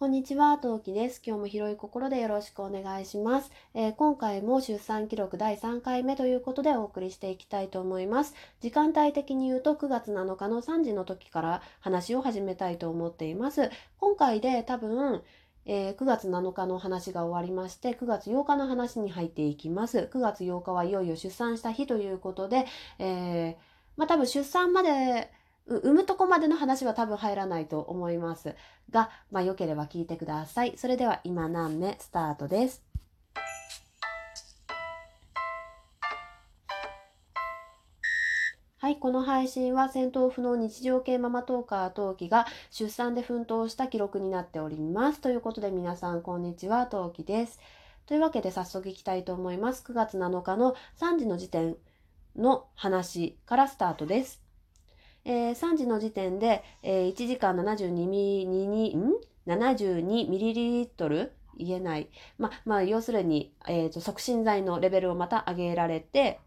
こんにちは、トウキです。今日も広い心でよろしくお願いします、えー今回も出産記録第3回目ということでお送りしていきたいと思います。時間帯的に言うと9月7日の3時の時から話を始めたいと思っています。今回で多分、えー9月7日の話が終わりまして9月8日の話に入っていきます。9月8日はいよいよ出産した日ということで、えーまあ多分出産まで産むとこまでの話は多分入らないと思いますが、まあ良ければ聞いてください。それでは今何目スタートです。はい、この配信は戦闘不能日常系ママトーカートウキが出産で奮闘した記録になっております。ということで皆さんこんにちは、トウキです。というわけで早速いきたいと思います。9月7日の3時の時点の話からスタートです。えー3時の時点で、えー1時間72ミリん？72ミリリットル？言えない。まあ、まあ、要するに、えーと、促進剤のレベルをまた上げられて、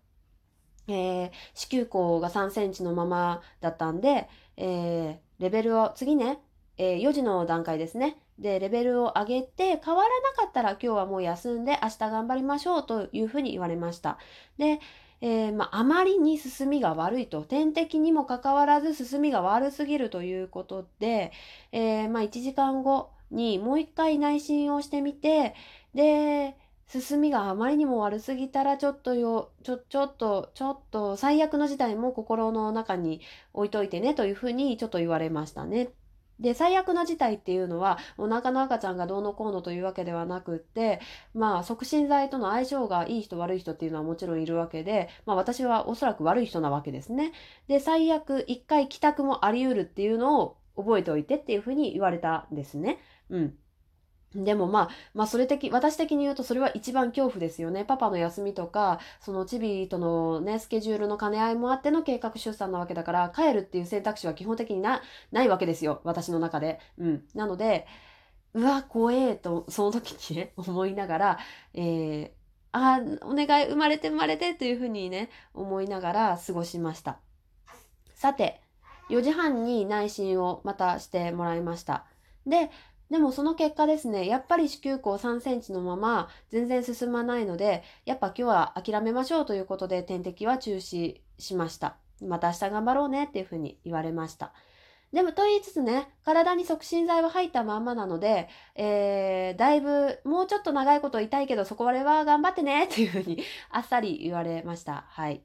えー子宮口が3センチのままだったんで、えーレベルを、次ね、えー4時の段階ですね。で、レベルを上げて、変わらなかったら今日はもう休んで明日頑張りましょうというふうに言われました。で、えーまあ、まりに進みが悪いと点滴にもかかわらず進みが悪すぎるということで、えーまあ、1時間後にもう一回内診をしてみてで進みがあまりにも悪すぎたらちょっとよちょちょっとちょっと最悪の事態も心の中に置いといてねというふうにちょっと言われましたね。で最悪な事態っていうのはお腹の赤ちゃんがどうのこうのというわけではなくってまあ促進剤との相性がいい人悪い人っていうのはもちろんいるわけで、まあ、私はおそらく悪い人なわけですね。で最悪一回帰宅もあり得るっていうのを覚えておいてっていうふうに言われたんですね。うん。でもまあ、まあそれ的、私的に言うとそれは一番恐怖ですよね。パパの休みとか、そのチビとのね、スケジュールの兼ね合いもあっての計画出産なわけだから、帰るっていう選択肢は基本的にな、ないわけですよ。私の中で。うん。なので、うわ、怖えと、その時にね、思いながら、えー、あお願い、生まれて生まれてというふうにね、思いながら過ごしました。さて、4時半に内診をまたしてもらいました。で、でもその結果ですね、やっぱり子宮口3センチのまま全然進まないので、やっぱ今日は諦めましょうということで点滴は中止しました。また明日頑張ろうねっていうふうに言われました。でもと言いつつね、体に促進剤は入ったまんまなので、えー、だいぶもうちょっと長いこと痛いけどそこまでは頑張ってねっていうふうにあっさり言われました。はい。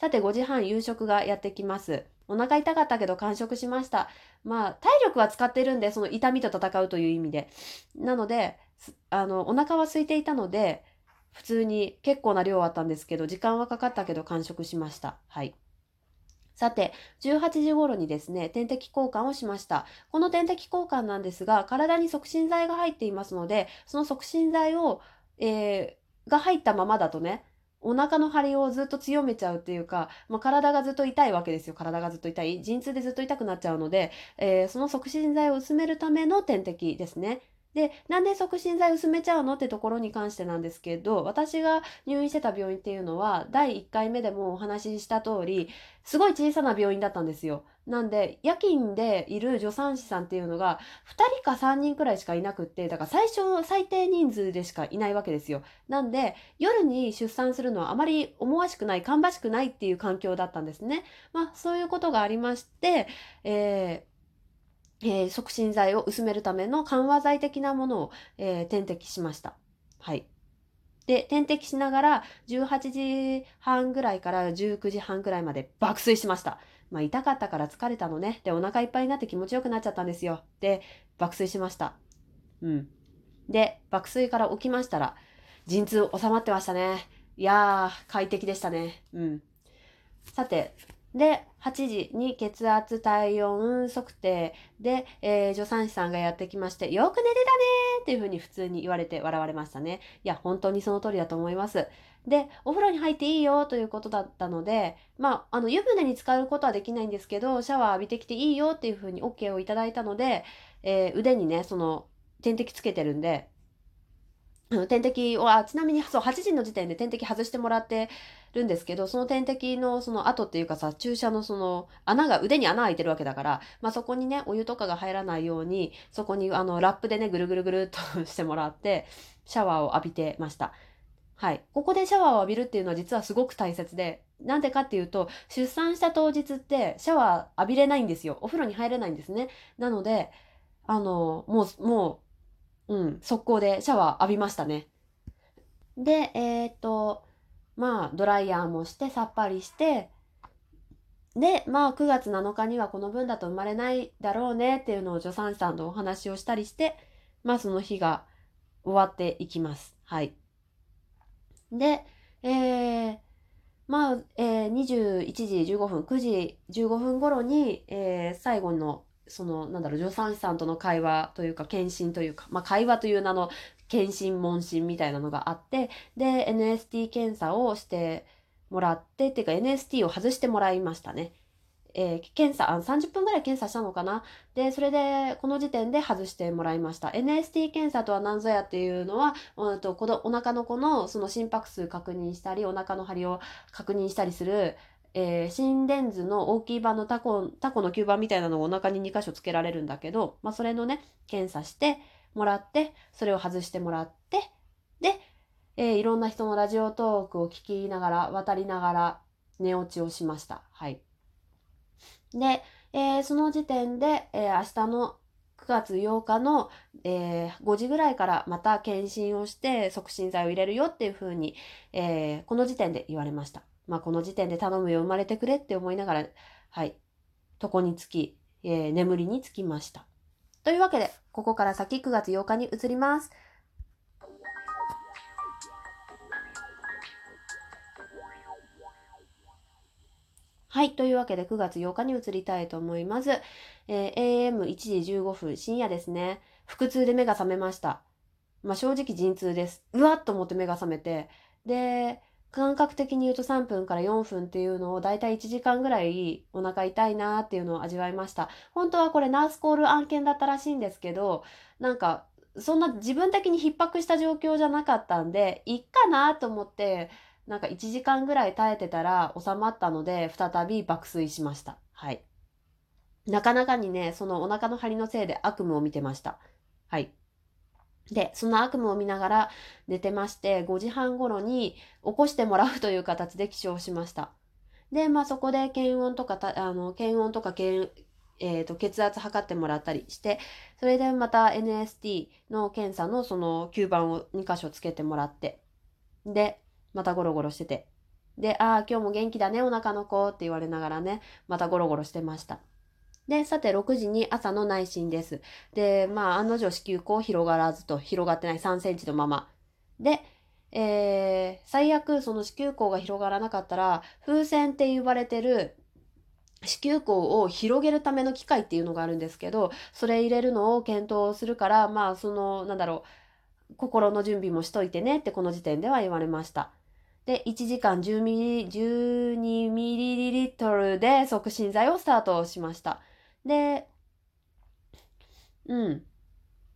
さて5時半夕食がやってきます。お腹痛かったけど完食しました。まあ体力は使ってるんでその痛みと戦うという意味で。なので、あのお腹は空いていたので普通に結構な量あったんですけど時間はかかったけど完食しました。はい。さて、18時頃にですね、点滴交換をしました。この点滴交換なんですが、体に促進剤が入っていますので、その促進剤を、えーが入ったままだとね、お腹の張りをずっと強めちゃうっていうか、まあ、体がずっと痛いわけですよ。体がずっと痛い。陣痛でずっと痛くなっちゃうので、えーその促進剤を薄めるための点滴ですね。で、なんで促進剤薄めちゃうのってところに関してなんですけど、私が入院してた病院っていうのは、第1回目でもお話しした通り、すごい小さな病院だったんですよ。なんで、夜勤でいる助産師さんっていうのが、2人か3人くらいしかいなくって、だから最初最低人数でしかいないわけですよ。なんで、夜に出産するのはあまり思わしくない、芳しくないっていう環境だったんですね。まあ、そういうことがありまして、えーえー促進剤を薄めるための緩和剤的なものを、えー点滴しました。はい。で、点滴しながら18時半ぐらいから19時半ぐらいまで爆睡しました。まあ痛かったから疲れたのね。で、お腹いっぱいになって気持ちよくなっちゃったんですよ。で、爆睡しました。うん。で、爆睡から起きましたら、陣痛収まってましたね。いやー、快適でしたね。うん。さて、で、8時に血圧、体温測定で、えー助産師さんがやってきまして、よく寝てたねっていうふうに普通に言われて笑われましたね。いや、本当にその通りだと思います。で、お風呂に入っていいよということだったので、まあ、あの、湯船に浸かることはできないんですけど、シャワー浴びてきていいよっていうふうに OK をいただいたので、えー腕にね、その、点滴つけてるんで、点滴を、あ、ちなみにそう、8時の時点で点滴外してもらってるんですけど、その点滴のその後っていうかさ、注射のその穴が、腕に穴開いてるわけだから、まあそこにね、お湯とかが入らないように、そこにあの、ラップでね、ぐるぐるぐるっとしてもらって、シャワーを浴びてました。はい。ここでシャワーを浴びるっていうのは実はすごく大切で、なんでかっていうと、出産した当日ってシャワー浴びれないんですよ。お風呂に入れないんですね。なので、あの、もう、もう、うん、速攻でシャワー浴びましたね。で、えっ、と、まあ、ドライヤーもして、さっぱりして、で、まあ、9月7日にはこの分だと生まれないだろうねっていうのを助産師さんとお話をしたりして、まあ、その日が終わっていきます。はい。で、えー、まあ、えー、21時15分、9時15分頃に、えー、最後の、その、なんだろう、助産師さんとの会話というか、検診というか、まあ、会話という名の検診、問診みたいなのがあって、で、NST 検査をしてもらって、っていうか NST を外してもらいましたね。えー、検査あ、30分ぐらい検査したのかな？で、それで、この時点で外してもらいました。NST 検査とは何ぞやっていうのは、うんと、このお腹の子のその心拍数確認したり、お腹の張りを確認したりする、えー、心電図の大きい版のタコ、タコの吸盤みたいなのをお腹に2箇所つけられるんだけど、まあ、それのね、検査してもらって、それを外してもらって、で、えー、いろんな人のラジオトークを聞きながら、渡りながら、寝落ちをしました。はい。で、えー、その時点で、えー、明日の9月8日の、えー、5時ぐらいからまた検診をして促進剤を入れるよっていうふうに、えー、この時点で言われました。まあ、この時点で頼むよ、生まれてくれって思いながら、はい、床につき、えー、眠りにつきました。というわけで、ここから先9月8日に移ります。はい。というわけで9月8日に移りたいと思います。えー、AM1 時15分、深夜ですね。腹痛で目が覚めました。まあ、正直陣痛です。うわっと思って目が覚めて。で、感覚的に言うと3分から4分っていうのをだいたい1時間ぐらいお腹痛いなーっていうのを味わいました。本当はこれナースコール案件だったらしいんですけど、なんかそんな自分的に逼迫した状況じゃなかったんで、いっかなと思って、なんか1時間ぐらい耐えてたら収まったので、再び爆睡しました。はい。なかなかにね、そのお腹の張りのせいで悪夢を見てました。はい。で、その悪夢を見ながら寝てまして、5時半頃に起こしてもらうという形で起床しました。で、まあそこで検温とか、あの、検温とか検、えーと、血圧測ってもらったりして、それでまた NST の検査のその吸盤を2箇所つけてもらって、で、またゴロゴロしてて。で、ああ、今日も元気だね、お腹の子って言われながらね、またゴロゴロしてました。で、さて、6時に朝の内診です。で、まあ、案の定子宮口広がらずと、広がってない3センチのまま。で、えー、最悪、その子宮口が広がらなかったら、風船って言われてる、子宮口を広げるための機械っていうのがあるんですけど、それ入れるのを検討するから、まあ、その、なんだろう、心の準備もしといてねってこの時点では言われました。で、1時間10ミリ、12ミリリットルで促進剤をスタートしました。で、うん。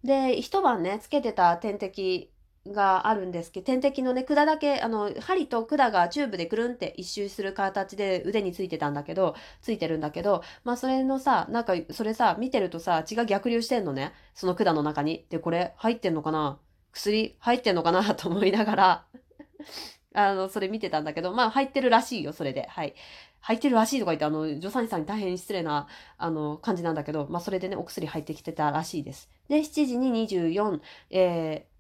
で、一晩ね、つけてた点滴があるんですけど、点滴のね、管だけ、あの、針と管がチューブでくるんって一周する形で腕についてたんだけど、ついてるんだけど、まあそれのさ、なんか、それさ、見てるとさ、血が逆流してんのね。その管の中に。で、これ入ってんのかな？薬入ってんのかな？と思いながらあの、それ見てたんだけど、まあ入ってるらしいよ、それで。はい。入ってるらしいとか言って、あの、助産師さんに大変失礼な、あの、感じなんだけど、まあそれでね、お薬入ってきてたらしいです。で、7時に24、えー、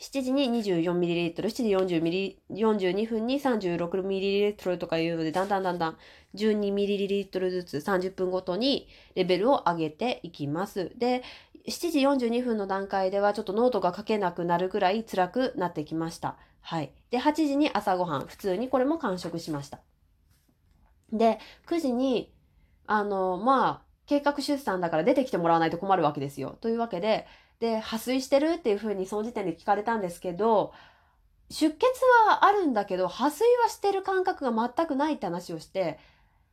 7時に 24ml、7時 40ml、42分に 36ml とかいうので、だんだんだんだん 12ml ずつ30分ごとにレベルを上げていきます。で、7時42分の段階ではちょっとノートが書けなくなるぐらい辛くなってきました。はい。で、8時に朝ごはん、普通にこれも完食しました。で、9時に、あの、まあ、計画出産だから出てきてもらわないと困るわけですよ。というわけで、で、破水してるっていうふうにその時点で聞かれたんですけど、出血はあるんだけど、破水はしてる感覚が全くないって話をして、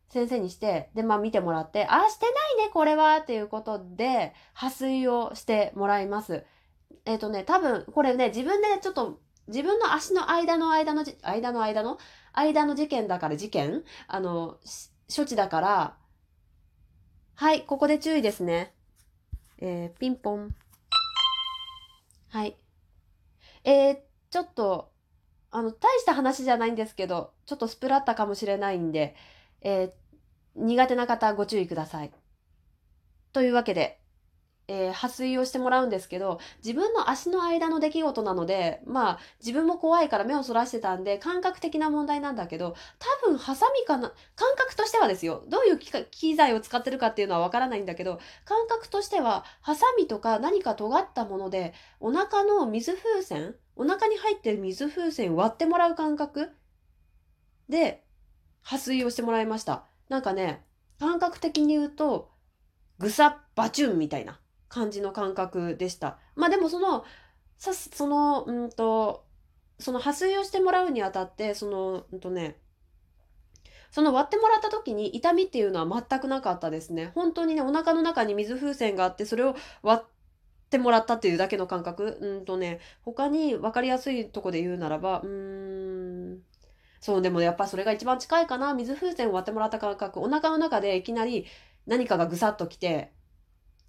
先生にして、で、まあ見てもらって、あ、してないね、これはっていうことで、破水をしてもらいます。えっ、とね、多分、これね、自分でちょっと、自分の足の間の間の、間の間の？間の事件だから事件？あの、処置だから、はい、ここで注意ですね。えー、ピンポン。はい。えー、ちょっと、あの、大した話じゃないんですけど、ちょっとスプラッタかもしれないんで、えー、苦手な方ご注意ください。というわけで、えー、破水をしてもらうんですけど、自分の足の間の出来事なので、まあ、自分も怖いから目をそらしてたんで、感覚的な問題なんだけど、多分、ハサミかな、感覚としてはですよ、どういう機材を使ってるかっていうのはわからないんだけど、感覚としては、ハサミとか何か尖ったもので、お腹の水風船、お腹に入ってる水風船割ってもらう感覚で、破水をしてもらいました。なんかね、感覚的に言うと、ぐさっバチュンみたいな。感じの感覚でした。まあでもその、さその、うんと、その破水をしてもらうにあたって、その、うんとね、その割ってもらった時に痛みっていうのは全くなかったですね。本当にね、お腹の中に水風船があって、それを割ってもらったっていうだけの感覚。うんとね、他に分かりやすいとこで言うならば、うーん、そう、でもやっぱそれが一番近いかな。水風船を割ってもらった感覚。お腹の中でいきなり何かがぐさっときて、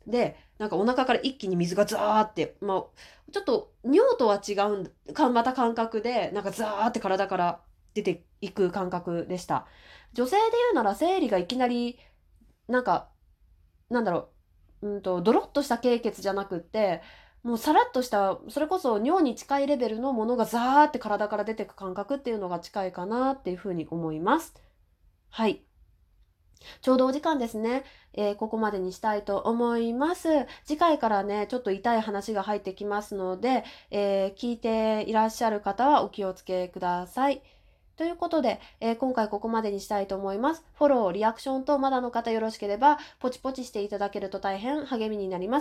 で、なんかお腹から一気に水がザーって、まあ、ちょっと尿とは違うか、また感覚で、なんかザーって体から出ていく感覚でした。女性で言うなら生理がいきなり、なんか、なんだろう、うんと、ドロッとした経血じゃなくって、もうさらっとした、それこそ尿に近いレベルのものがザーって体から出てく感覚っていうのが近いかなっていうふうに思います。はい。ちょうどお時間ですね。えー、ここまでにしたいと思います。次回からね、ちょっと痛い話が入ってきますので、えー、聞いていらっしゃる方はお気をつけください。ということで、えー、今回ここまでにしたいと思います。フォロー、リアクションとまだの方よろしければ、ポチポチしていただけると大変励みになります。